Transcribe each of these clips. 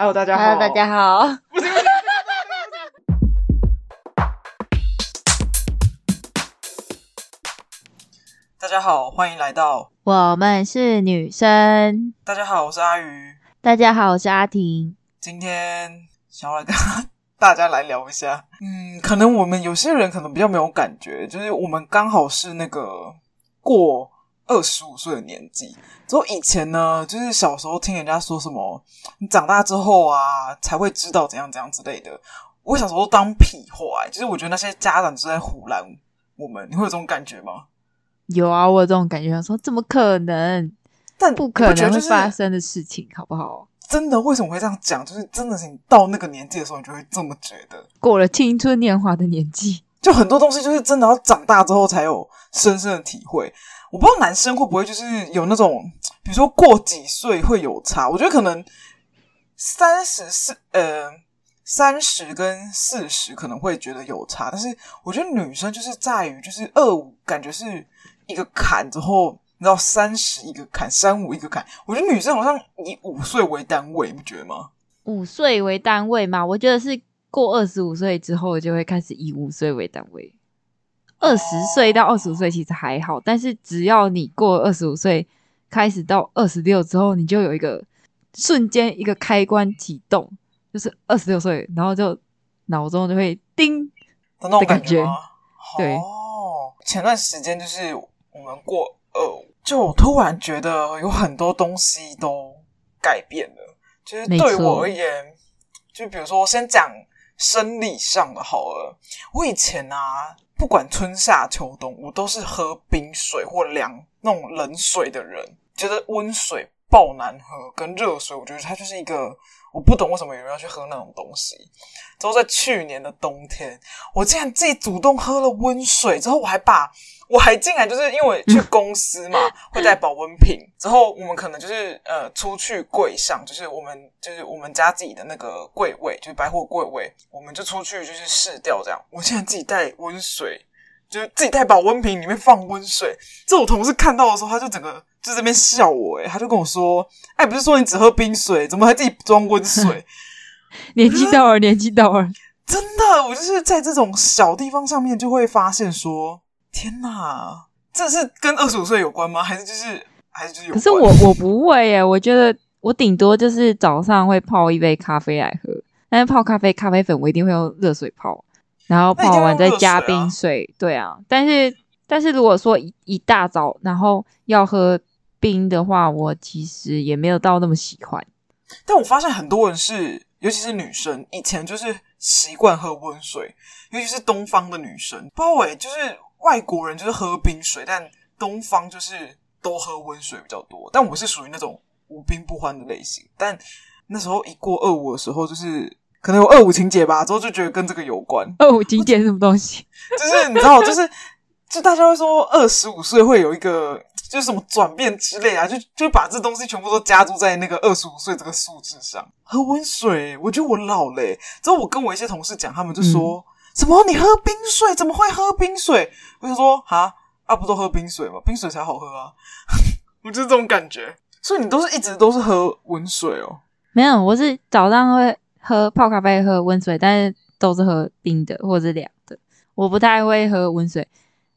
Hello，大家好。Hello，大家好。大家好，欢迎来到我们是女生。大家好，我是阿鱼。大家好，我是阿婷。今天想要来跟大家来聊一下，嗯，可能我们有些人可能比较没有感觉，就是我们刚好是那个过二十五岁的年纪。之后以前呢，就是小时候听人家说什么，你长大之后啊才会知道怎样怎样之类的。我小时候都当屁话，就是我觉得那些家长就在唬烂我们。你会有这种感觉吗？有啊，我有这种感觉，说怎么可能？但不可能会发生的事情，好不好？真的，为什么会这样讲？就是真的是你到那个年纪的时候，你就会这么觉得。过了青春年华的年纪，就很多东西就是真的要长大之后才有深深的体会。我不知道男生会不会就是有那种，比如说过几岁会有差。我觉得可能三十四呃三十跟四十可能会觉得有差，但是我觉得女生就是在于就是二五感觉是一个坎之后。你知道三十一个坎，三五一个坎。我觉得女生好像以五岁为单位，你不觉得吗？五岁为单位嘛？我觉得是过二十五岁之后就会开始以五岁为单位。二十岁到二十五岁其实还好，但是只要你过二十五岁，开始到二十六之后，你就有一个瞬间一个开关启动，就是二十六岁，然后就脑中就会叮的那种感觉。对，哦，前段时间就是我们过二。就我突然觉得有很多东西都改变了，就是对我而言，就比如说先讲生理上的好了。我以前啊，不管春夏秋冬，我都是喝冰水或凉那种冷水的人，觉得温水爆难喝，跟热水，我觉得它就是一个我不懂为什么有人要去喝那种东西。之后在去年的冬天，我竟然自己主动喝了温水，之后我还把。我还进来，就是因为去公司嘛，会带保温瓶。之后我们可能就是呃出去柜上，就是我们就是我们家自己的那个柜位，就是百货柜位，我们就出去就是试掉这样。我现在自己带温水，就是自己带保温瓶，里面放温水。这我同事看到的时候，他就整个就在这边笑我，诶他就跟我说：“哎，不是说你只喝冰水，怎么还自己装温水？”年纪到了，年纪到了，真的，我就是在这种小地方上面就会发现说。天哪，这是跟二十五岁有关吗？还是就是还是就是？可是我我不会耶，我觉得我顶多就是早上会泡一杯咖啡来喝，但是泡咖啡咖啡粉我一定会用热水泡，然后泡完再加冰水。啊对啊，但是但是如果说一一大早然后要喝冰的话，我其实也没有到那么喜欢。但我发现很多人是，尤其是女生，以前就是习惯喝温水，尤其是东方的女生，不知道欸，就是。外国人就是喝冰水，但东方就是都喝温水比较多。但我是属于那种无冰不欢的类型。但那时候一过二五的时候，就是可能有二五情节吧，之后就觉得跟这个有关。二五情节是什么东西？就是你知道，就是就大家会说二十五岁会有一个就是什么转变之类啊，就就把这东西全部都加注在那个二十五岁这个数字上。喝温水，我觉得我老了。之后我跟我一些同事讲，他们就说。嗯什么？你喝冰水？怎么会喝冰水？我就说哈，啊，不都喝冰水吗？冰水才好喝啊！我就是这种感觉。所以你都是一直都是喝温水哦？没有，我是早上会喝泡咖啡，喝温水，但是都是喝冰的或者是凉的。我不太会喝温水，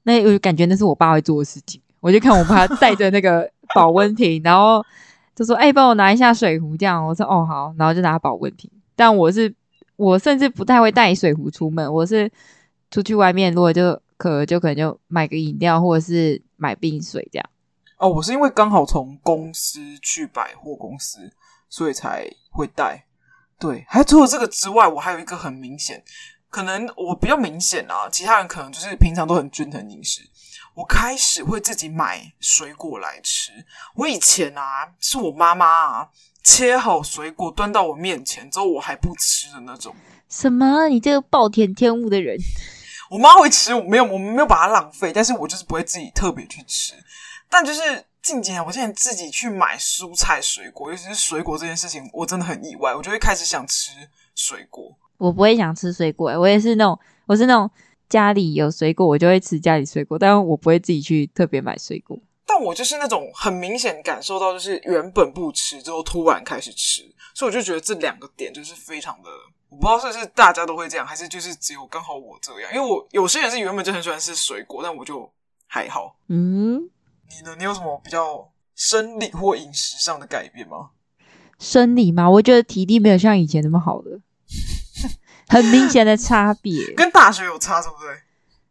那我就感觉那是我爸会做的事情。我就看我爸带着那个保温瓶，然后就说：“哎、帮我拿一下水壶。”这样我说：“哦，好。”然后就拿保温瓶。但我是。我甚至不太会带水壶出门，我是出去外面，如果就渴，就可能就买个饮料，或者是买冰水这样。哦，我是因为刚好从公司去百货公司，所以才会带。对，还除了这个之外，我还有一个很明显，可能我比较明显啊，其他人可能就是平常都很均衡饮食。我开始会自己买水果来吃。我以前啊，是我妈妈啊。切好水果端到我面前之后，我还不吃的那种。什么？你这个暴殄天物的人！我妈会吃，我没有，我们没有把它浪费，但是我就是不会自己特别去吃。但就是近几年，我现在自己去买蔬菜水果，尤其是水果这件事情，我真的很意外，我就会开始想吃水果。我不会想吃水果，我也是那种，我是那种家里有水果，我就会吃家里水果，但我不会自己去特别买水果。但我就是那种很明显感受到，就是原本不吃之后突然开始吃，所以我就觉得这两个点就是非常的，我不知道是不是大家都会这样，还是就是只有刚好我这样。因为我有些人是原本就很喜欢吃水果，但我就还好。嗯，你呢？你有什么比较生理或饮食上的改变吗？生理吗？我觉得体力没有像以前那么好了，很明显的差别。跟大学有差，对不对？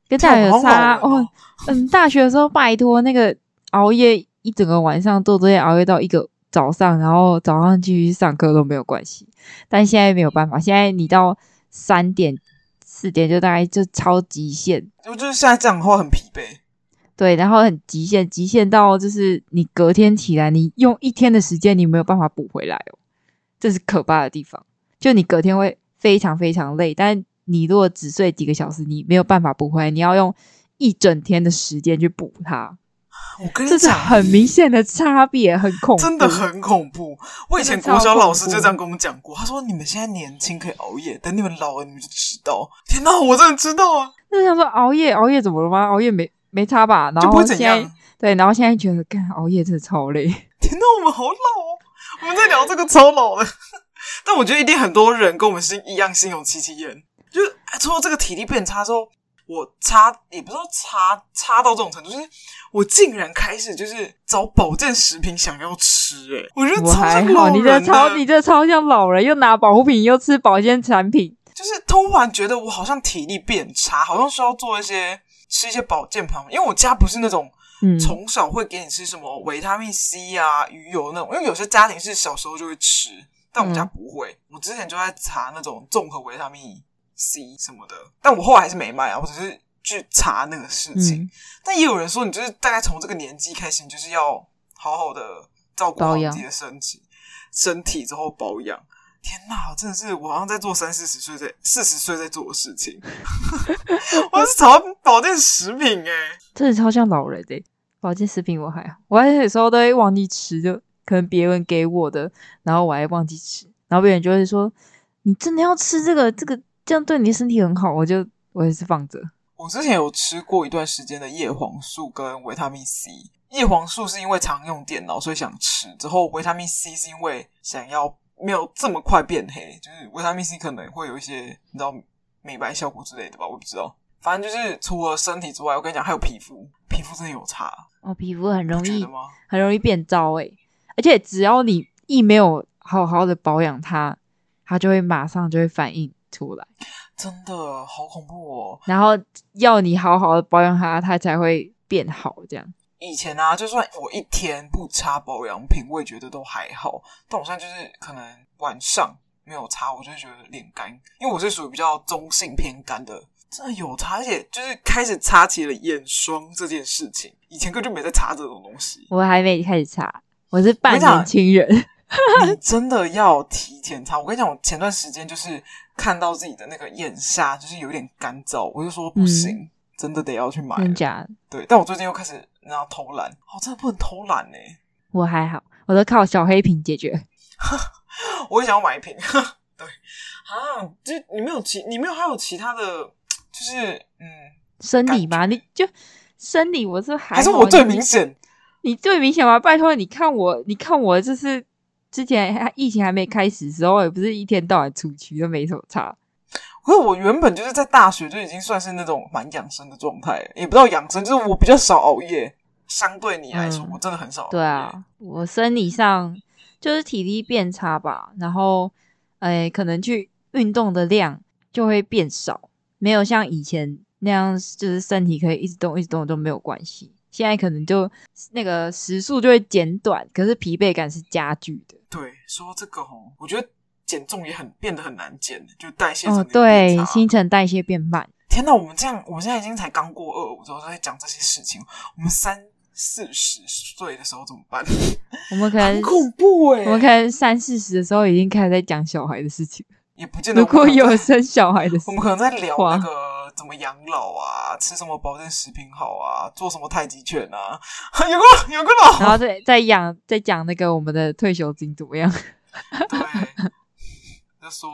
跟大学有差哦。嗯，大学的时候拜托那个熬夜一整个晚上做作业，熬夜到一个早上，然后早上继续上课都没有关系。但现在没有办法，现在你到三点四点就大概就超极限。我就是现在这样的话很疲惫。对，然后很极限，极限到就是你隔天起来，你用一天的时间你没有办法补回来哦，这是可怕的地方。就你隔天会非常非常累，但你如果只睡几个小时，你没有办法补回来，你要用一整天的时间去补它。我跟你讲，这是很明显的差别，很恐怖，真的很恐怖。我以前国小老师就这样跟我们讲过，他说：“你们现在年轻可以熬夜，等你们老了你们就知道。”天哪，我真的知道啊！那想说熬夜熬夜怎么了吗？熬夜没。没差吧？然后现在对，然后现在觉得干熬夜真的超累。天哪，我们好老哦！我们在聊这个超老的，但我觉得一定很多人跟我们是一样心有戚戚焉。就是除了这个体力变差之后，我差也不知道差差到这种程度，就是我竟然开始就是找保健食品想要吃。诶我觉得超像老人。你这超你这超像老人，又拿保护品又吃保健产品，就是突然觉得我好像体力变差，好像需要做一些。吃一些保健品，因为我家不是那种从小会给你吃什么维他命 C 啊、鱼油那种，因为有些家庭是小时候就会吃，但我们家不会。我之前就在查那种综合维他命 C 什么的，但我后来还是没买啊，我只是去查那个事情。但也有人说，你就是大概从这个年纪开始，你就是要好好的照顾好自己的身体，身体之后保养。天哪，真的是我好像在做三四十岁在四十岁在做的事情。我是炒保健食品诶，真的超像老人诶。保健食品我还好，我还有时候都会忘记吃，就可能别人给我的，然后我还忘记吃，然后别人就会说：“你真的要吃这个？这个这样对你的身体很好。”我就我也是放着。我之前有吃过一段时间的叶黄素跟维他命 C。叶黄素是因为常用电脑所以想吃，之后维他命 C 是因为想要。没有这么快变黑，就是维他命 C 可能会有一些你知道美白效果之类的吧，我不知道。反正就是除了身体之外，我跟你讲还有皮肤，皮肤真的有差哦，皮肤很容易很容易变糟诶，而且只要你一没有好好的保养它，它就会马上就会反应出来，真的好恐怖哦。然后要你好好的保养它，它才会变好这样。以前啊，就算我一天不擦保养品，我也觉得都还好。但我现在就是可能晚上没有擦，我就觉得脸干，因为我是属于比较中性偏干的。真的有擦，而且就是开始擦起了眼霜这件事情。以前根本就没在擦这种东西。我还没开始擦，我是半年轻人。你真的要提前擦。我跟你讲，我前段时间就是看到自己的那个眼下就是有点干燥，我就说不行。嗯真的得要去买，真假？对，但我最近又开始然后偷懒，哦，真的不能偷懒呢。我还好，我都靠小黑瓶解决。我也想要买一瓶。对啊，就你没有其，你没有还有其他的，就是嗯，生理吗？你就生理，我是还还是我最明显？你最明显吗？拜托，你看我，你看我，就是之前疫情还没开始的时候，也不是一天到晚出去，都没什么差。可是我原本就是在大学就已经算是那种蛮养生的状态，也不知道养生，就是我比较少熬夜。相对你来说，嗯、我真的很少熬夜。对啊，我生理上就是体力变差吧，然后诶，可能去运动的量就会变少，没有像以前那样，就是身体可以一直动一直动都没有关系。现在可能就那个时速就会减短，可是疲惫感是加剧的。对，说这个哦，我觉得。减重也很变得很难减，就代谢哦，对，新陈代谢变慢。天哪，我们这样，我们现在已经才刚过二五，之后在讲这些事情，我们三四十岁的时候怎么办？我们可能很恐怖哎，我们可能三四十的时候已经开始在讲小孩的事情，也不见得。如果有生小孩的事情，我们可能在聊那个怎么养老啊，吃什么保健食品好啊，做什么太极拳啊，有个有个老，然后再再养再讲那个我们的退休金怎么样？对。就说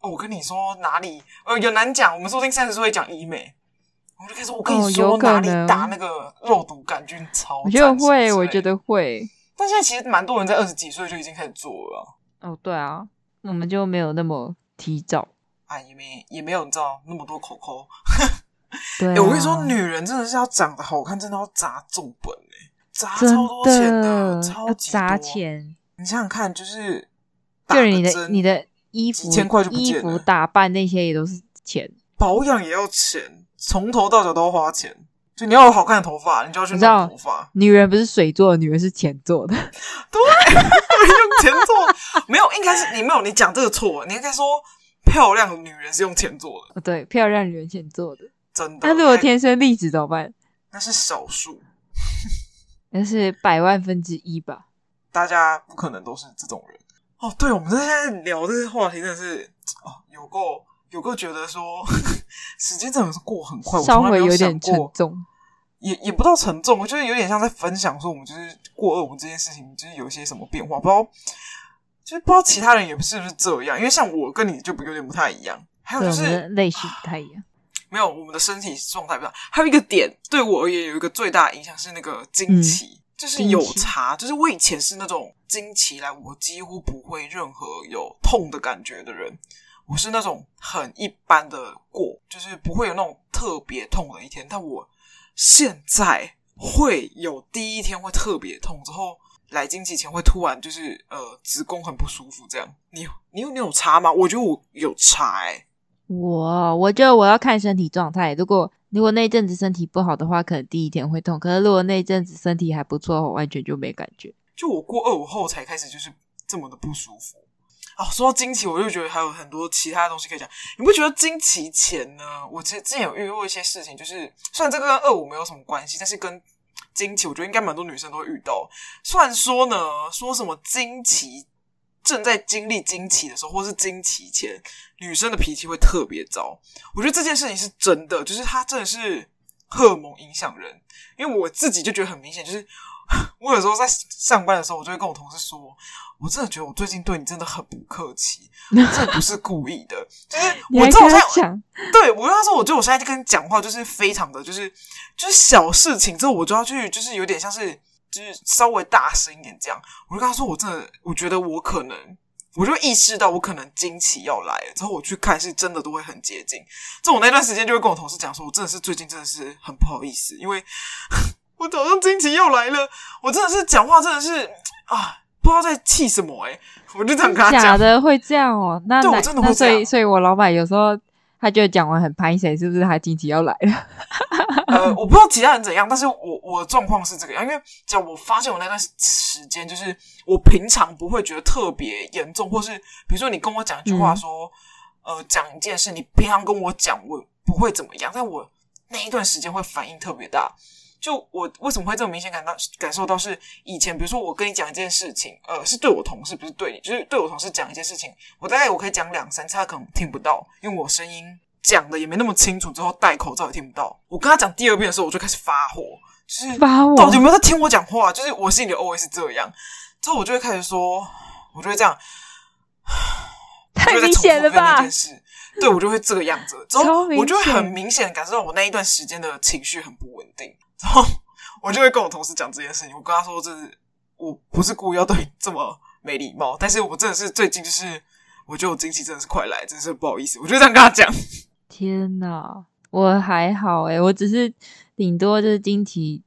哦，我跟你说哪里呃有难讲，我们说不定三十岁会讲医美，我就开始我跟你说，哦、哪里打那个肉毒杆菌超，我觉得会，我觉得会。但现在其实蛮多人在二十几岁就已经开始做了。哦，对啊，我们就没有那么提早。啊，也没也没有你知道那么多口口。对、啊欸，我跟你说，女人真的是要长得好看，真的要砸重本哎，砸超多钱的，超级。砸钱。你想想看，就是就是你的你的衣服、几千块就不见了，衣服打扮那些也都是钱，保养也要钱，从头到脚都要花钱。就你要有好看的头发，你就要去弄头发。女人不是水做的，女人是钱做的。对，用钱做，没有，应该是你没有，你讲这个错，你应该说漂亮女人是用钱做的。对，漂亮女人钱做的，真的。那如果天生丽质怎么办？那是少数，那是百万分之一吧。大家不可能都是这种人。哦，对，我们现在聊这个话题，真的是哦，有够。有够觉得说，时间真的是过很快，稍微有点沉重，也也不到沉重，我觉得有点像在分享说，我们就是过二五这件事情，就是有一些什么变化，不知道，就是不知道其他人也不是不是这样，因为像我跟你就有点不太一样，还有就是类型不太一样，没有我们的身体状态不一样，还有一个点对我而言有一个最大的影响是那个经期，嗯、就是有差，就是我以前是那种经期来我几乎不会任何有痛的感觉的人。我是那种很一般的过，就是不会有那种特别痛的一天。但我现在会有第一天会特别痛，之后来经期前会突然就是呃子宫很不舒服这样。你你有你有差吗？我觉得我有差哎、欸。我我觉得我要看身体状态。如果如果那阵子身体不好的话，可能第一天会痛。可是如果那阵子身体还不错，我完全就没感觉。就我过二五后才开始就是这么的不舒服。哦，说到经期，我就觉得还有很多其他的东西可以讲。你不觉得经期前呢？我之之前有遇过一些事情，就是虽然这个跟二五没有什么关系，但是跟惊奇，我觉得应该蛮多女生都会遇到。虽然说呢，说什么惊奇正在经历惊奇的时候，或是惊奇前，女生的脾气会特别糟。我觉得这件事情是真的，就是它真的是荷尔蒙影响人。因为我自己就觉得很明显，就是。我有时候在上班的时候，我就会跟我同事说：“我真的觉得我最近对你真的很不客气，这不是故意的。”就是 我知道我在讲，对我跟他说，我觉得我现在就跟你讲话就是非常的就是就是小事情之后，我就要去就是有点像是就是稍微大声一点这样。我就跟他说：“我真的，我觉得我可能，我就意识到我可能惊奇要来了。”之后我去看，是真的都会很接近。这我那段时间就会跟我同事讲说：“我真的是最近真的是很不好意思，因为。”我早上惊奇又来了，我真的是讲话真的是啊，不知道在气什么诶、欸、我就这样跟他讲，假的会这样哦、喔？那对我真的会这样。所以，所以我老板有时候他就讲完很拍谁，是不是他经期要来了？呃，我不知道其他人怎样，但是我我的状况是这个样，因为只要我发现我那段时间，就是我平常不会觉得特别严重，或是比如说你跟我讲一句话说，嗯、呃，讲一件事，你平常跟我讲我不会怎么样，但我那一段时间会反应特别大。就我为什么会这么明显感到感受到是以前，比如说我跟你讲一件事情，呃，是对我同事，不是对你，就是对我同事讲一件事情，我大概我可以讲两三次，他可能听不到，因为我声音讲的也没那么清楚，之后戴口罩也听不到。我跟他讲第二遍的时候，我就开始发火，就是发火，到底有没有在听我讲话？就是我心里 always 是这样，之后我就会开始说，我就会这样，太明显了吧？对，我就会这个样子，之后我就会很明显感受到我那一段时间的情绪很不稳定。然后我就会跟我同事讲这件事情，我跟他说：“这是我不是故意要对你这么没礼貌，但是我真的是最近就是我觉得我经期真的是快来，真是不好意思。”我就这样跟他讲。天哪，我还好诶，我只是顶多就是惊奇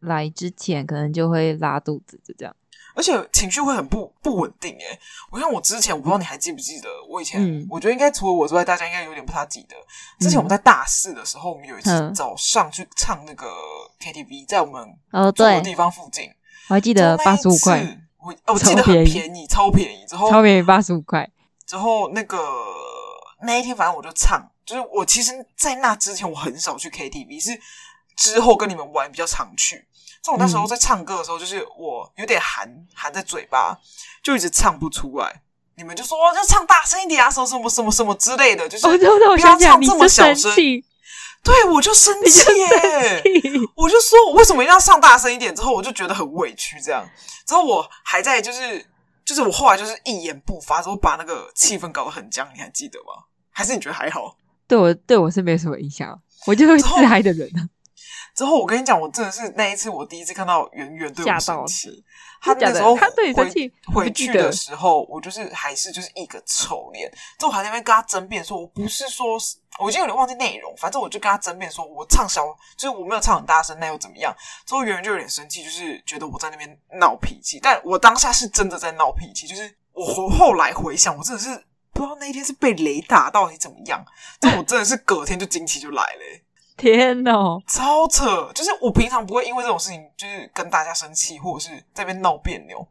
来之前可能就会拉肚子，就这样。而且情绪会很不不稳定诶，我像我之前，我不知道你还记不记得，我以前、嗯、我觉得应该除了我之外，大家应该有点不太记得。之前我们在大四的时候，我们有一次早上去唱那个 KTV，在我们住的地方附近，哦、我还记得八十五块，我哦我记得很便宜，超便宜，之后超便宜八十五块。之后那个那一天，反正我就唱，就是我其实，在那之前我很少去 KTV，是之后跟你们玩比较常去。在我那时候在唱歌的时候，就是我有点含含在嘴巴，就一直唱不出来。你们就说要唱大声一点啊，什么什么什么什么之类的，就是不要唱这么小声。对，我就生气耶！我就说我为什么一定要唱大声一点？之后我就觉得很委屈，这样。之后我还在就是就是我后来就是一言不发，之后把那个气氛搞得很僵。你还记得吗？还是你觉得还好？对我对我是没什么影响，我就是自嗨的人啊。之后我跟你讲，我真的是那一次我第一次看到圆圆对我生气。他那时候他对你生气回去的时候，我就是还是就是一个臭脸。之后我还在那边跟他争辩，说我不是说，我已经有点忘记内容，反正我就跟他争辩，说我唱小，就是我没有唱很大声，那又怎么样？之后圆圆就有点生气，就是觉得我在那边闹脾气。但我当下是真的在闹脾气，就是我后来回想，我真的是不知道那一天是被雷打到底怎么样。但我真的是隔天就惊奇就来了、欸。天哦，超扯！就是我平常不会因为这种事情，就是跟大家生气，或者是在那边闹别扭。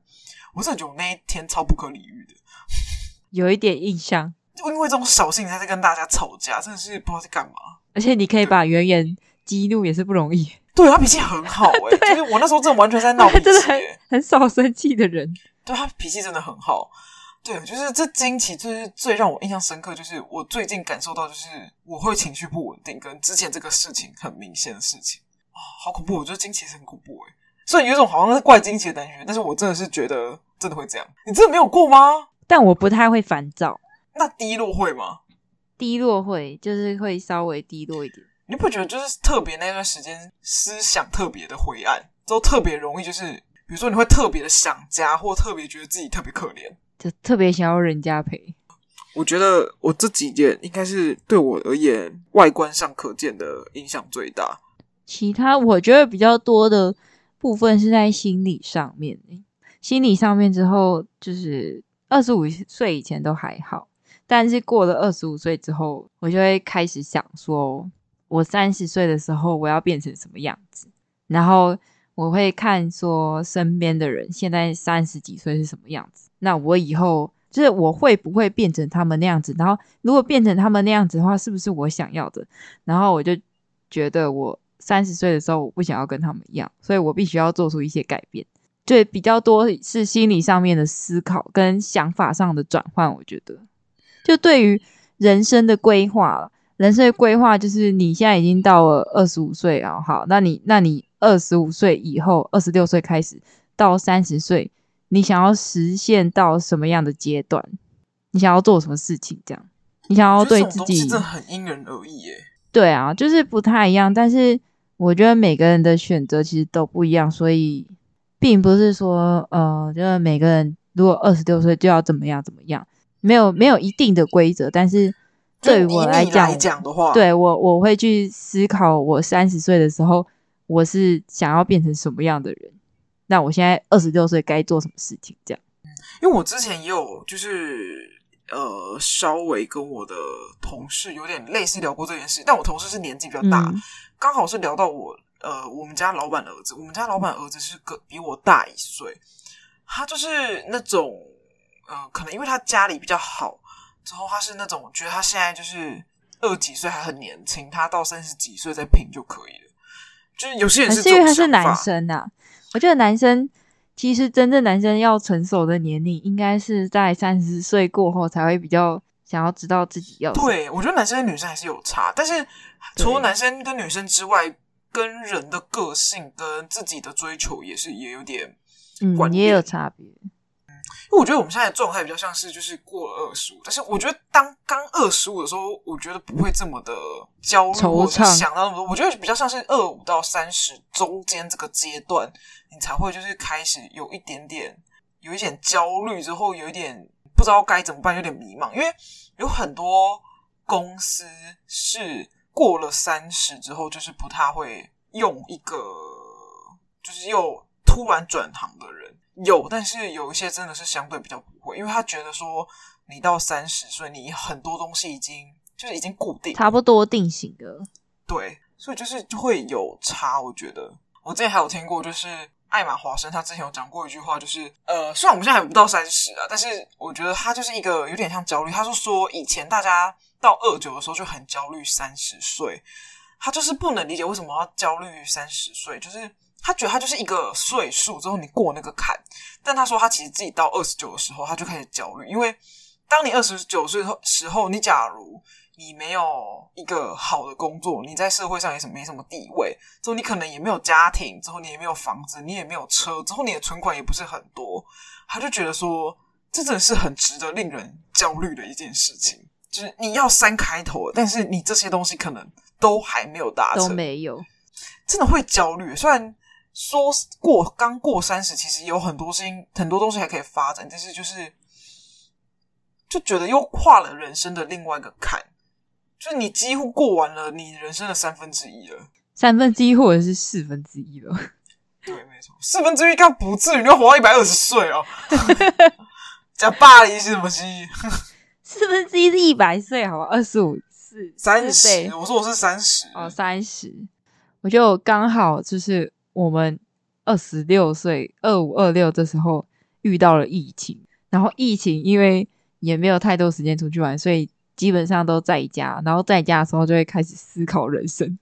我真的觉得我那一天超不可理喻的，有一点印象。就因为这种小事情才在跟大家吵架，真的是不知道在干嘛。而且你可以把圆圆激怒也是不容易。对，他脾气很好哎、欸，就是我那时候真的完全在闹脾气、欸，真的很很少生气的人。对，他脾气真的很好。对，就是这惊奇，就是最让我印象深刻，就是我最近感受到，就是我会情绪不稳定，跟之前这个事情很明显的事情啊、哦，好恐怖！我觉得惊奇是很恐怖诶，所以有一种好像是怪惊奇的感觉，但是我真的是觉得真的会这样。你真的没有过吗？但我不太会烦躁。那低落会吗？低落会，就是会稍微低落一点。你不觉得就是特别那段时间思想特别的灰暗，都特别容易，就是比如说你会特别的想家，或特别觉得自己特别可怜。就特别想要人家陪。我觉得我这几件应该是对我而言外观上可见的影响最大。其他我觉得比较多的部分是在心理上面。心理上面之后，就是二十五岁以前都还好，但是过了二十五岁之后，我就会开始想说，我三十岁的时候我要变成什么样子，然后。我会看说身边的人现在三十几岁是什么样子，那我以后就是我会不会变成他们那样子？然后如果变成他们那样子的话，是不是我想要的？然后我就觉得我三十岁的时候我不想要跟他们一样，所以我必须要做出一些改变。就比较多是心理上面的思考跟想法上的转换。我觉得，就对于人生的规划，人生的规划就是你现在已经到了二十五岁啊，好，那你那你。二十五岁以后，二十六岁开始到三十岁，你想要实现到什么样的阶段？你想要做什么事情？这样，你想要对自己，真的很因人而异耶。对啊，就是不太一样。但是我觉得每个人的选择其实都不一样，所以并不是说，呃，就是每个人如果二十六岁就要怎么样怎么样，没有没有一定的规则。但是对于我来讲来讲的话，对我我会去思考，我三十岁的时候。我是想要变成什么样的人？那我现在二十六岁该做什么事情？这样，因为我之前也有就是呃，稍微跟我的同事有点类似聊过这件事，但我同事是年纪比较大，嗯、刚好是聊到我呃，我们家老板的儿子，我们家老板儿子是个比我大一岁，他就是那种呃，可能因为他家里比较好，之后他是那种我觉得他现在就是二十几岁还很年轻，他到三十几岁再拼就可以了。就是有些人是，是因为他是男生呐、啊。我觉得男生其实真正男生要成熟的年龄，应该是在三十岁过后才会比较想要知道自己要。对，我觉得男生跟女生还是有差，但是除了男生跟女生之外，跟人的个性跟自己的追求也是也有点，嗯，也有差别。我觉得我们现在的状态比较像是就是过了二十五，但是我觉得当刚二十五的时候，我觉得不会这么的焦虑，或者想到那么多。我觉得比较像是二五到三十中间这个阶段，你才会就是开始有一点点有一点焦虑，之后有一点不知道该怎么办，有点迷茫。因为有很多公司是过了三十之后，就是不太会用一个就是又突然转行的人。有，但是有一些真的是相对比较不会，因为他觉得说你到三十岁，你很多东西已经就是已经固定，差不多定型的。对，所以就是就会有差。我觉得我之前还有听过，就是艾玛华生他之前有讲过一句话，就是呃，虽然我们现在还不到三十啊，但是我觉得他就是一个有点像焦虑。他是说以前大家到二九的时候就很焦虑三十岁，他就是不能理解为什么要焦虑三十岁，就是。他觉得他就是一个岁数之后你过那个坎，但他说他其实自己到二十九的时候他就开始焦虑，因为当你二十九岁后时候，你假如你没有一个好的工作，你在社会上也是没什么地位，之后你可能也没有家庭，之后你也没有房子，你也没有车，之后你的存款也不是很多，他就觉得说这真的是很值得令人焦虑的一件事情。就是你要三开头，但是你这些东西可能都还没有达成，都没有，真的会焦虑。虽然说过刚过三十，其实有很多事情，很多东西还可以发展，但是就是就觉得又跨了人生的另外一个坎，就是你几乎过完了你人生的三分之一了，三分之一或者是四分之一了。对，没错，四分之一刚不至于，你要活到一百二十岁哦。讲巴黎是什么西？四分之一是一百岁，好吧？二十五四三十，我说我是三十哦，三十。我就刚好就是我们二十六岁，二五二六这时候遇到了疫情，然后疫情因为也没有太多时间出去玩，所以基本上都在家。然后在家的时候就会开始思考人生。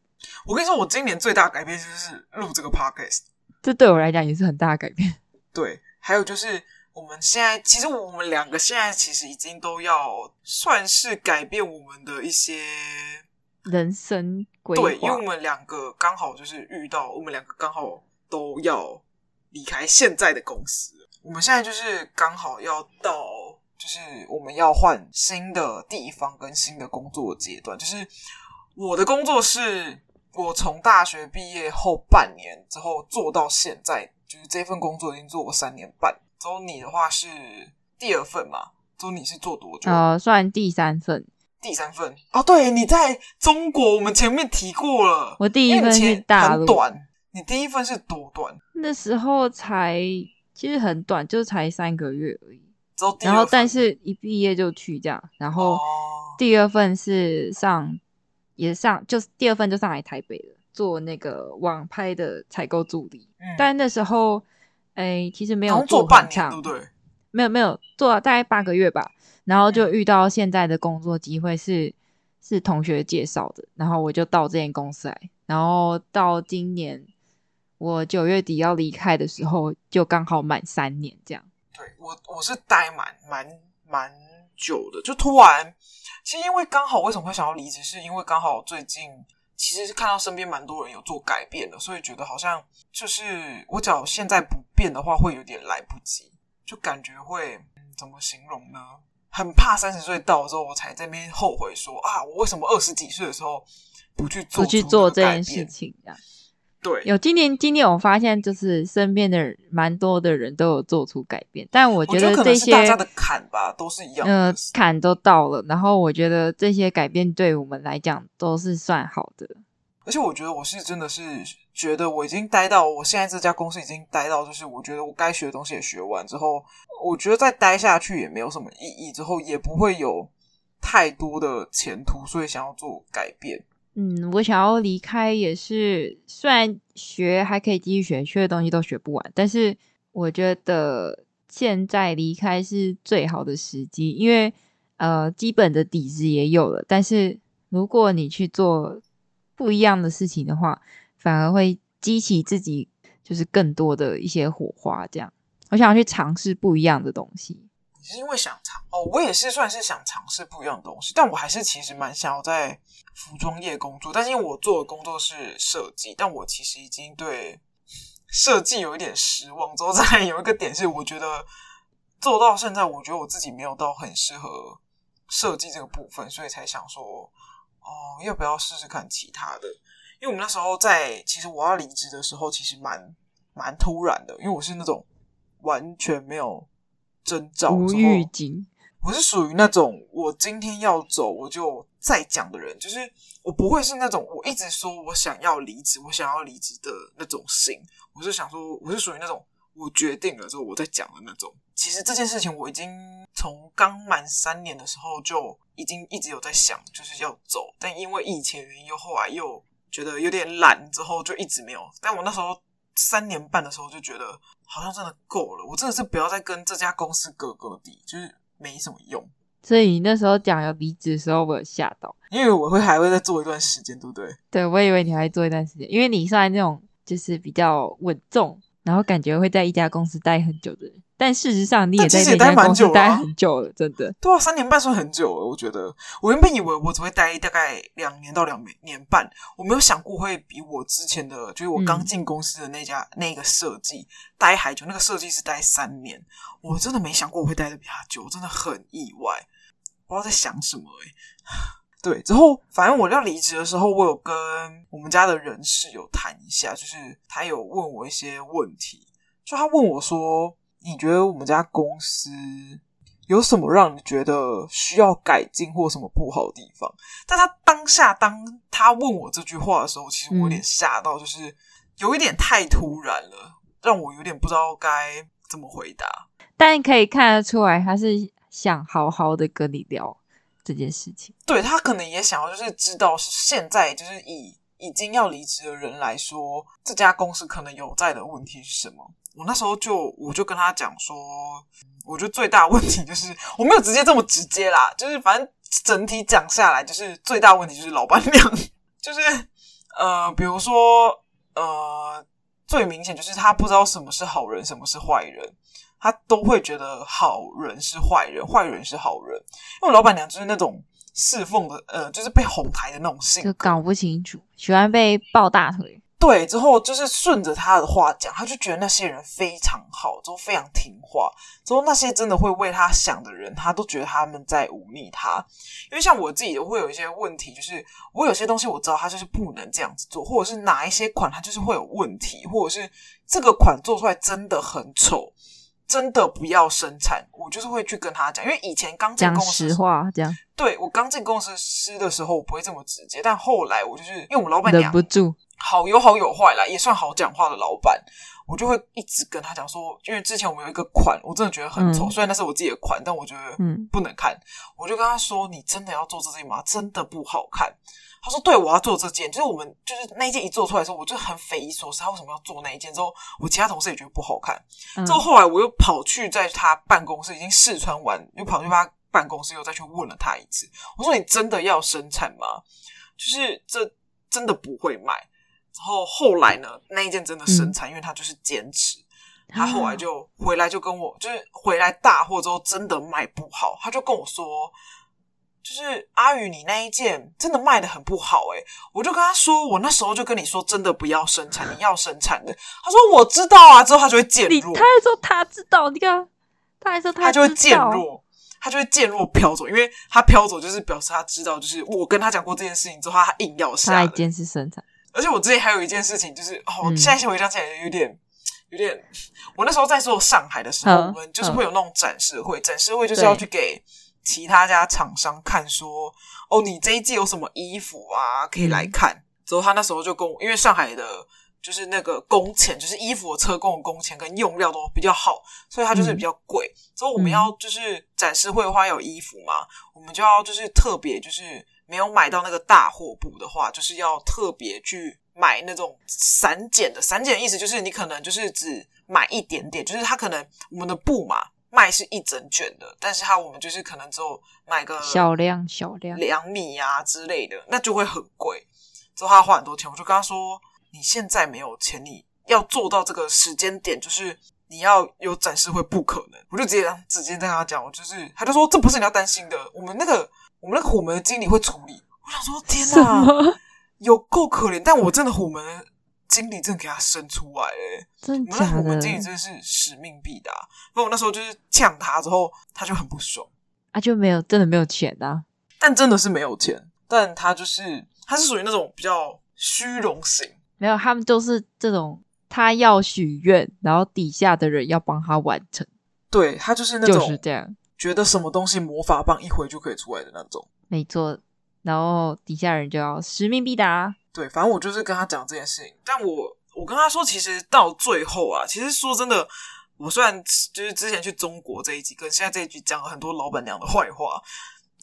我跟你说，我今年最大的改变就是录这个 podcast。这对我来讲也是很大的改变。对，还有就是我们现在，其实我们两个现在其实已经都要算是改变我们的一些人生规划。对，因为我们两个刚好就是遇到，我们两个刚好都要离开现在的公司。我们现在就是刚好要到，就是我们要换新的地方跟新的工作阶段。就是我的工作是。我从大学毕业后半年之后做到现在，就是这份工作已经做过三年半。之后你的话是第二份嘛？之后你是做多久？呃，算第三份。第三份哦，对，你在中国，我们前面提过了。我第一份是大陆，很短。你第一份是多短？那时候才其实很短，就才三个月而已。然后但是一毕业就去这样。然后第二份是上。也上，就是第二份就上来台北了，做那个网拍的采购助理。嗯，但那时候，哎、欸，其实没有做，做半年，对不对？没有没有做大概八个月吧，然后就遇到现在的工作机会是、嗯、是同学介绍的，然后我就到这间公司来，然后到今年我九月底要离开的时候，就刚好满三年这样。对，我我是待满蛮蛮久的，就突然。其实因为刚好为什么会想要离职，是因为刚好最近其实是看到身边蛮多人有做改变的，所以觉得好像就是我只要现在不变的话，会有点来不及，就感觉会、嗯、怎么形容呢？很怕三十岁到了之后，我才在那边后悔说啊，我为什么二十几岁的时候不去做，不去做这件事情。对，有今年，今年我发现就是身边的蛮多的人都有做出改变，但我觉得这些大家的坎吧都是一样的，呃，坎都到了，然后我觉得这些改变对我们来讲都是算好的。而且我觉得我是真的是觉得我已经待到我现在这家公司已经待到，就是我觉得我该学的东西也学完之后，我觉得再待下去也没有什么意义，之后也不会有太多的前途，所以想要做改变。嗯，我想要离开也是，虽然学还可以继续学，学的东西都学不完，但是我觉得现在离开是最好的时机，因为呃，基本的底子也有了。但是如果你去做不一样的事情的话，反而会激起自己就是更多的一些火花。这样，我想要去尝试不一样的东西。你是因为想尝哦，我也是算是想尝试不一样的东西，但我还是其实蛮想要在服装业工作。但是因为我做的工作是设计，但我其实已经对设计有一点失望。之后再有一个点是，我觉得做到现在，我觉得我自己没有到很适合设计这个部分，所以才想说，哦，要不要试试看其他的？因为我们那时候在，其实我要离职的时候，其实蛮蛮突然的，因为我是那种完全没有。征兆无预警，我是属于那种我今天要走我就再讲的人，就是我不会是那种我一直说我想要离职，我想要离职的那种型。我是想说，我是属于那种我决定了之后我再讲的那种。其实这件事情我已经从刚满三年的时候就已经一直有在想，就是要走，但因为疫情原因又后来又觉得有点懒，之后就一直没有。但我那时候。三年半的时候就觉得好像真的够了，我真的是不要再跟这家公司割割地，就是没什么用。所以你那时候讲要离职的时候，我有吓到，因为我会还会再做一段时间，对不对？对，我以为你还会做一段时间，因为你算那种就是比较稳重，然后感觉会在一家公司待很久的人。但事实上，你也在那家公司待很久了，真的。对啊，三年半算很久了。我觉得，我原本以为我只会待大概两年到两年半，我没有想过会比我之前的，就是我刚进公司的那家、嗯、那个设计待还久。那个设计是待三年，我真的没想过我会待的比他久，我真的很意外。不知道在想什么哎、欸。对，之后反正我要离职的时候，我有跟我们家的人事有谈一下，就是他有问我一些问题，就他问我说：“你觉得我们家公司有什么让你觉得需要改进或什么不好的地方？”但他当下当他问我这句话的时候，其实我有点吓到，就是有一点太突然了，让我有点不知道该怎么回答。但可以看得出来，他是想好好的跟你聊。这件事情，对，他可能也想要，就是知道是现在，就是以已经要离职的人来说，这家公司可能有在的问题是什么。我那时候就我就跟他讲说，我觉得最大问题就是我没有直接这么直接啦，就是反正整体讲下来，就是最大问题就是老板娘，就是呃，比如说呃，最明显就是他不知道什么是好人，什么是坏人。他都会觉得好人是坏人，坏人是好人，因为老板娘就是那种侍奉的，呃，就是被哄抬的那种性格，就搞不清楚，喜欢被抱大腿。对，之后就是顺着他的话讲，他就觉得那些人非常好，之后非常听话，之后那些真的会为他想的人，他都觉得他们在忤逆他。因为像我自己会有一些问题，就是我有些东西我知道他就是不能这样子做，或者是哪一些款他就是会有问题，或者是这个款做出来真的很丑。真的不要生产，我就是会去跟他讲，因为以前刚进公司，讲实话这样。对，我刚进公司的时候，我不会这么直接，但后来我就是因为我们老板娘忍不住，好有好有坏啦，也算好讲话的老板，我就会一直跟他讲说，因为之前我们有一个款，我真的觉得很丑，嗯、虽然那是我自己的款，但我觉得嗯不能看，嗯、我就跟他说，你真的要做这件吗？真的不好看。他说：“对，我要做这件，就是我们就是那一件一做出来的时候，我就很匪夷所思，他为什么要做那一件？之后我其他同事也觉得不好看。之后后来我又跑去在他办公室已经试穿完，又跑去他办公室又再去问了他一次。我说：你真的要生产吗？就是这真的不会卖。然后后来呢，那一件真的生产，因为他就是坚持。他后来就回来就跟我，就是回来大货之后真的卖不好，他就跟我说。”就是阿宇，你那一件真的卖的很不好诶、欸、我就跟他说，我那时候就跟你说，真的不要生产，你要生产的。他说我知道啊，之后他就会渐弱。他还说他知道，你看，他还说他，他就会渐弱，他就会渐弱飘走，因为他飘走就是表示他知道，就是我跟他讲过这件事情之后，他硬要下来坚持生产。而且我之前还有一件事情，就是哦，现在回想起来有点有点，我那时候在做上海的时候，我们就是会有那种展示会，展示会就是要去给。其他家厂商看说，哦，你这一季有什么衣服啊，可以来看。嗯、之后他那时候就跟我，因为上海的，就是那个工钱，就是衣服的车工的工钱跟用料都比较好，所以它就是比较贵。嗯、之后我们要就是展示会的话有衣服嘛，我们就要就是特别就是没有买到那个大货布的话，就是要特别去买那种散剪的。散剪的意思就是你可能就是只买一点点，就是它可能我们的布嘛。卖是一整卷的，但是它我们就是可能只有买个小量小量两米啊之类的，那就会很贵，之后他花很多钱。我就跟他说：“你现在没有钱，你要做到这个时间点，就是你要有展示会不可能。”我就直接直接跟他讲，我就是他就说：“这不是你要担心的，我们那个我们那个虎门的经理会处理。”我想说：“天哪，有够可怜！”但我真的虎门。经理真的给他生出来诶，真的假的？我们经理真的是使命必达。那我那时候就是呛他之后，他就很不爽啊，就没有真的没有钱啊。但真的是没有钱，但他就是他是属于那种比较虚荣型，没有，他们都是这种，他要许愿，然后底下的人要帮他完成。对，他就是那种就是这样，觉得什么东西魔法棒一挥就可以出来的那种。没错，然后底下人就要使命必达。对，反正我就是跟他讲这件事情，但我我跟他说，其实到最后啊，其实说真的，我虽然就是之前去中国这一集，跟现在这一集讲了很多老板娘的坏话，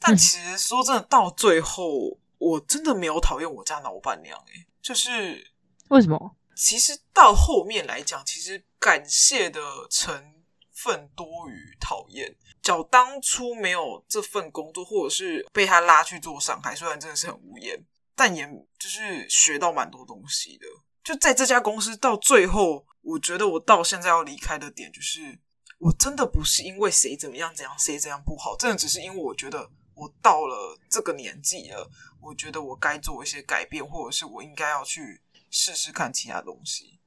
但其实说真的，到最后我真的没有讨厌我家老板娘，诶，就是为什么？其实到后面来讲，其实感谢的成分多于讨厌。假当初没有这份工作，或者是被他拉去做上海，虽然真的是很无言。但也就是学到蛮多东西的，就在这家公司到最后，我觉得我到现在要离开的点，就是我真的不是因为谁怎么样怎样，谁怎样不好，真的只是因为我觉得我到了这个年纪了，我觉得我该做一些改变，或者是我应该要去试试看其他东西。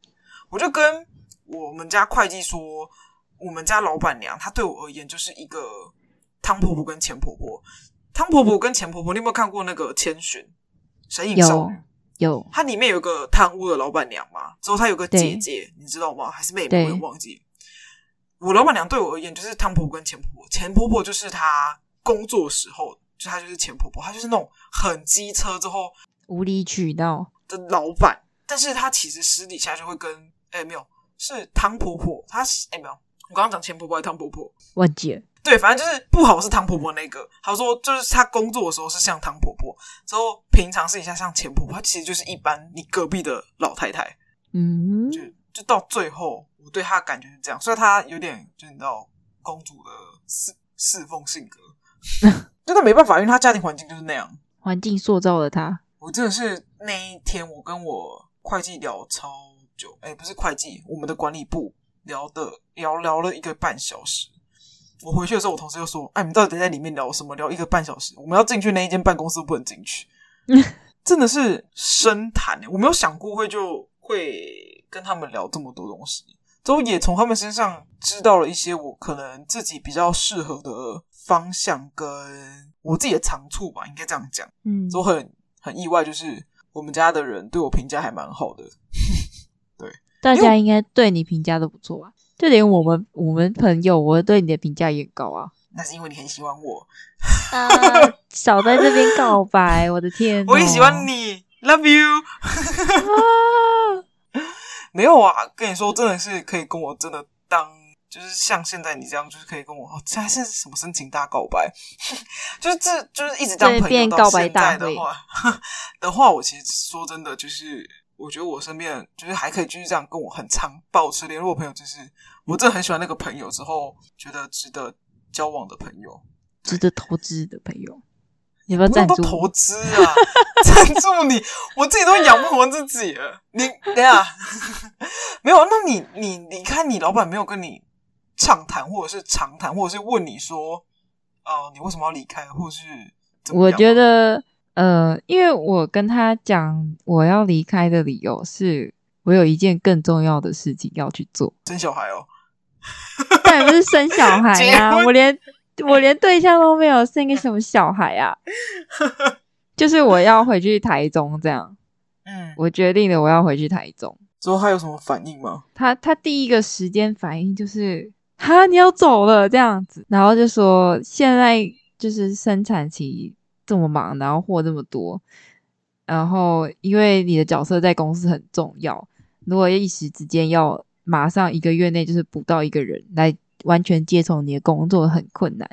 我就跟我们家会计说，我们家老板娘她对我而言就是一个汤婆婆跟钱婆婆。汤婆婆跟钱婆婆，你有没有看过那个《千寻神隐少女》？有，有。它里面有个贪污的老板娘嘛，之后她有个姐姐，你知道吗？还是妹妹？我也忘记。我老板娘对我而言就是汤婆婆跟钱婆婆，钱婆婆就是她工作的时候，就她就是钱婆婆，她就是那种很机车之后无理取闹的老板，但是她其实私底下就会跟哎没有是汤婆婆，她是哎没有，我刚刚讲钱婆婆还是汤婆婆？忘记了。对，反正就是不好是汤婆婆那个。她说，就是她工作的时候是像汤婆婆，之后平常是一下像钱婆婆，她其实就是一般你隔壁的老太太。嗯，就就到最后，我对她的感觉是这样，所以她有点就你知道公主的侍侍奉性格，真的没办法，因为她家庭环境就是那样，环境塑造了她。我真的是那一天，我跟我会计聊超久，哎，不是会计，我们的管理部聊的聊聊了一个半小时。我回去的时候，我同事就说：“哎，你们到底在里面聊什么？聊一个半小时，我们要进去那一间办公室都不能进去，真的是深谈。我没有想过会就会跟他们聊这么多东西，都也从他们身上知道了一些我可能自己比较适合的方向，跟我自己的长处吧，应该这样讲。嗯，都很很意外，就是我们家的人对我评价还蛮好的。对，大家应该对你评价都不错啊。”就连我们我们朋友，我对你的评价也高啊。那是因为你很喜欢我啊！少在这边告白，我的天！我也喜欢你，Love you。没有啊，跟你说，真的是可以跟我真的当，就是像现在你这样，就是可以跟我，这还是什么深情大告白？就是这就是一直当朋友到现在的话的话，我其实说真的就是。我觉得我身边就是还可以继续这样跟我很常保持联络的朋友，就是我真的很喜欢那个朋友，之后觉得值得交往的朋友，值得投资的朋友，你要不要赞助？投 资啊，赞助你，我自己都养不活自己了。你等下 没有？那你你你看，你老板没有跟你畅谈，或者是长谈，或者是问你说，哦、呃，你为什么要离开，或者是怎么？我觉得。呃，因为我跟他讲我要离开的理由是，我有一件更重要的事情要去做，生小孩哦。当然不是生小孩啊，我连我连对象都没有，生个什么小孩啊？就是我要回去台中这样。嗯，我决定了，我要回去台中。之后他有什么反应吗？他他第一个时间反应就是，哈，你要走了这样子，然后就说现在就是生产期。这么忙，然后货这么多，然后因为你的角色在公司很重要，如果一时之间要马上一个月内就是补到一个人来完全接从你的工作很困难。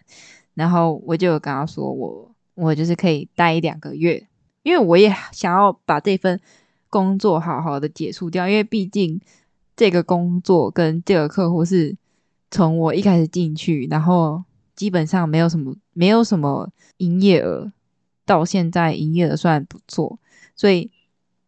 然后我就有跟他说我，我就是可以待两个月，因为我也想要把这份工作好好的结束掉，因为毕竟这个工作跟这个客户是从我一开始进去，然后基本上没有什么没有什么营业额。到现在营业的算不错，所以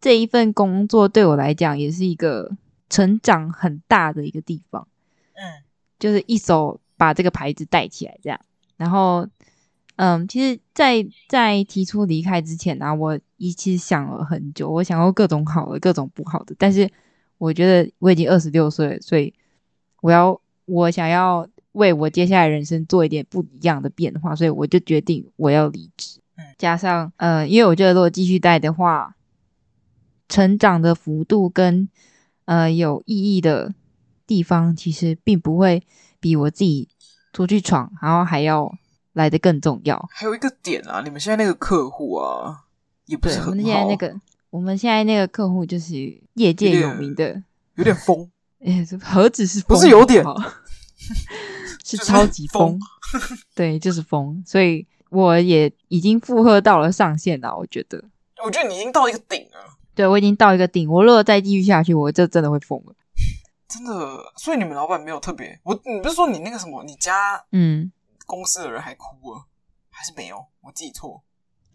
这一份工作对我来讲也是一个成长很大的一个地方。嗯，就是一手把这个牌子带起来，这样。然后，嗯，其实在，在在提出离开之前呢、啊，我一其实想了很久，我想过各种好的，各种不好的。但是我觉得我已经二十六岁了，所以我要我想要为我接下来人生做一点不一样的变化，所以我就决定我要离职。加上，呃，因为我觉得如果继续带的话，成长的幅度跟呃有意义的地方，其实并不会比我自己出去闯，然后还要来的更重要。还有一个点啊，你们现在那个客户啊，也不是很好。我们现在那个，我们现在那个客户就是业界有名的，有点疯。哎，何止是，不是有点，是超级疯。对，就是疯，所以。我也已经负荷到了上限了，我觉得。我觉得你已经到一个顶了。对，我已经到一个顶。我如果再继续下去，我就真的会疯了。真的，所以你们老板没有特别，我你不是说你那个什么，你家嗯公司的人还哭了，还是没有？我记错。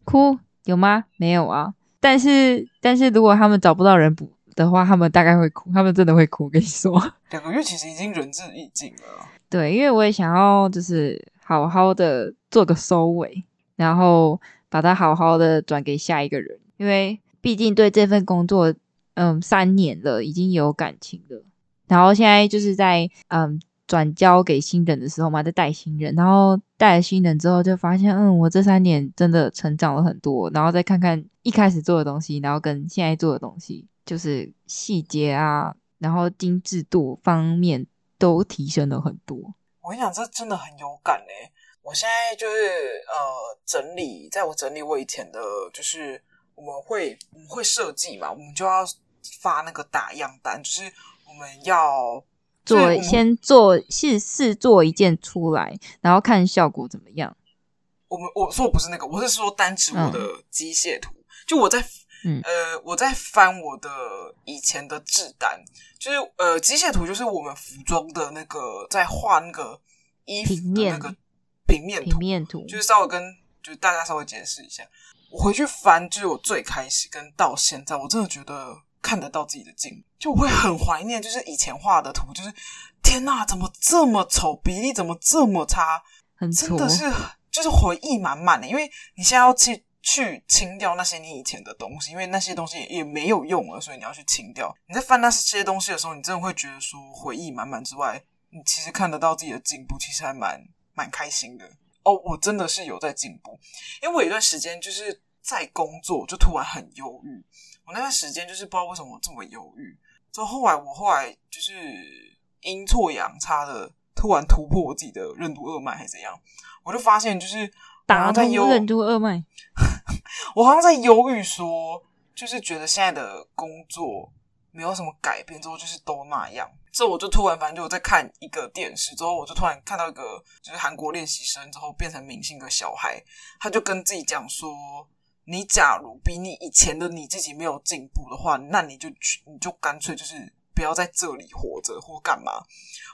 哭有吗？没有啊。但是但是如果他们找不到人补的话，他们大概会哭，他们真的会哭。我跟你说，两个月其实已经仁至义尽了。对，因为我也想要就是。好好的做个收尾，然后把它好好的转给下一个人，因为毕竟对这份工作，嗯，三年了，已经有感情了。然后现在就是在嗯转交给新人的时候嘛，在带新人，然后带了新人之后，就发现，嗯，我这三年真的成长了很多。然后再看看一开始做的东西，然后跟现在做的东西，就是细节啊，然后精致度方面都提升了很多。我跟你讲，这真的很有感嘞！我现在就是呃整理，在我整理我以前的，就是我们会我们会设计嘛，我们就要发那个打样单，就是我们要。做先做试试做一件出来，然后看效果怎么样。我们我说我不是那个，我是说单指我的机械图。嗯、就我在、嗯、呃我在翻我的以前的制单，就是呃机械图就是我们服装的那个在画那个衣服的那个平面图，平面图就是稍微跟就是大家稍微解释一下。我回去翻，就是我最开始跟到现在，我真的觉得。看得到自己的进步，就我会很怀念，就是以前画的图，就是天呐，怎么这么丑，比例怎么这么差，很真的是就是回忆满满的。因为你现在要去去清掉那些你以前的东西，因为那些东西也没有用了，所以你要去清掉。你在翻那些东西的时候，你真的会觉得说回忆满满之外，你其实看得到自己的进步，其实还蛮蛮开心的。哦，我真的是有在进步，因为我有一段时间就是在工作，就突然很忧郁。我那段时间就是不知道为什么我这么忧郁，之后后来我后来就是阴错阳差的突然突破我自己的任督二脉还是怎样，我就发现就是打在任督二脉，我好像在犹豫说，就是觉得现在的工作没有什么改变，之后就是都那样。之后我就突然反正就我在看一个电视，之后我就突然看到一个就是韩国练习生之后变成明星的小孩，他就跟自己讲说。你假如比你以前的你自己没有进步的话，那你就去，你就干脆就是不要在这里活着或干嘛。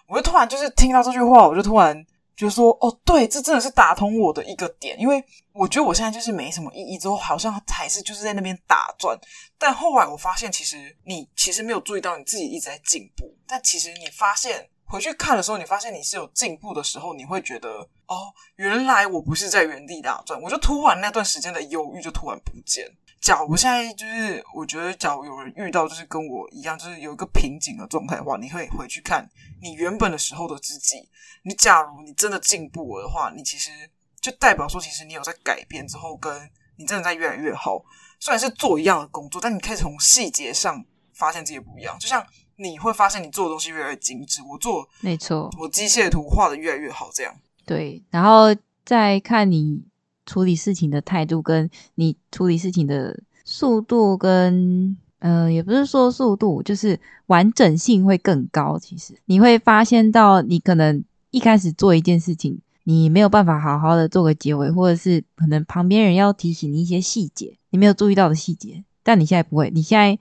我就突然就是听到这句话，我就突然就说：“哦，对，这真的是打通我的一个点。”因为我觉得我现在就是没什么意义，之后好像还是就是在那边打转。但后来我发现，其实你其实没有注意到你自己一直在进步，但其实你发现。回去看的时候，你发现你是有进步的时候，你会觉得哦，原来我不是在原地打转，我就突然那段时间的忧郁就突然不见。假如现在就是，我觉得假如有人遇到就是跟我一样，就是有一个瓶颈的状态的话，你会回去看你原本的时候的自己。你假如你真的进步了的话，你其实就代表说，其实你有在改变之后，跟你真的在越来越好。虽然是做一样的工作，但你可以从细节上发现自己不一样，就像。你会发现你做的东西越来越精致，我做没错，我机械图画的越来越好，这样对。然后再看你处理事情的态度，跟你处理事情的速度跟，跟呃，也不是说速度，就是完整性会更高。其实你会发现到，你可能一开始做一件事情，你没有办法好好的做个结尾，或者是可能旁边人要提醒你一些细节，你没有注意到的细节，但你现在不会，你现在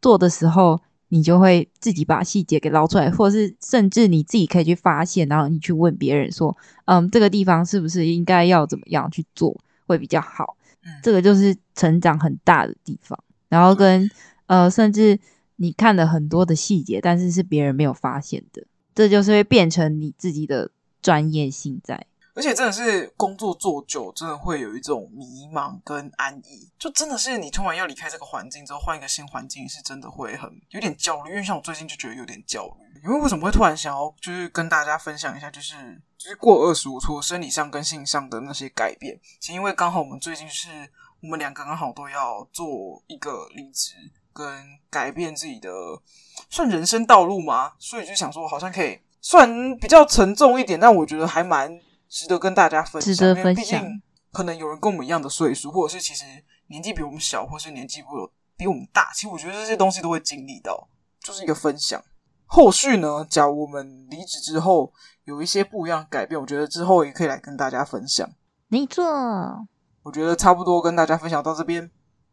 做的时候。你就会自己把细节给捞出来，或者是甚至你自己可以去发现，然后你去问别人说：“嗯，这个地方是不是应该要怎么样去做会比较好？”嗯，这个就是成长很大的地方。然后跟呃，甚至你看了很多的细节，但是是别人没有发现的，这就是会变成你自己的专业性在。而且真的是工作做久，真的会有一种迷茫跟安逸。就真的是你突然要离开这个环境之后，换一个新环境，是真的会很有点焦虑。因为像我最近就觉得有点焦虑。因为为什么会突然想要就是跟大家分享一下，就是就是过二十五，除了生理上跟性上的那些改变，其实因为刚好我们最近是我们两个刚好都要做一个离职跟改变自己的算人生道路嘛，所以就想说好像可以算比较沉重一点，但我觉得还蛮。值得跟大家分享，值得分享。因为毕竟可能有人跟我们一样的岁数，或者是其实年纪比我们小，或是年纪不比我们大。其实我觉得这些东西都会经历到，就是一个分享。后续呢，假如我们离职之后有一些不一样的改变，我觉得之后也可以来跟大家分享。没错，我觉得差不多跟大家分享到这边，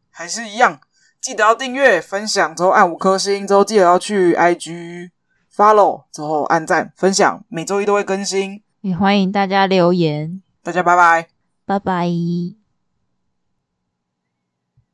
还是一样，记得要订阅、分享之后按五颗星，之后记得要去 IG follow 之后按赞、分享，每周一都会更新。也欢迎大家留言，大家拜拜，拜拜。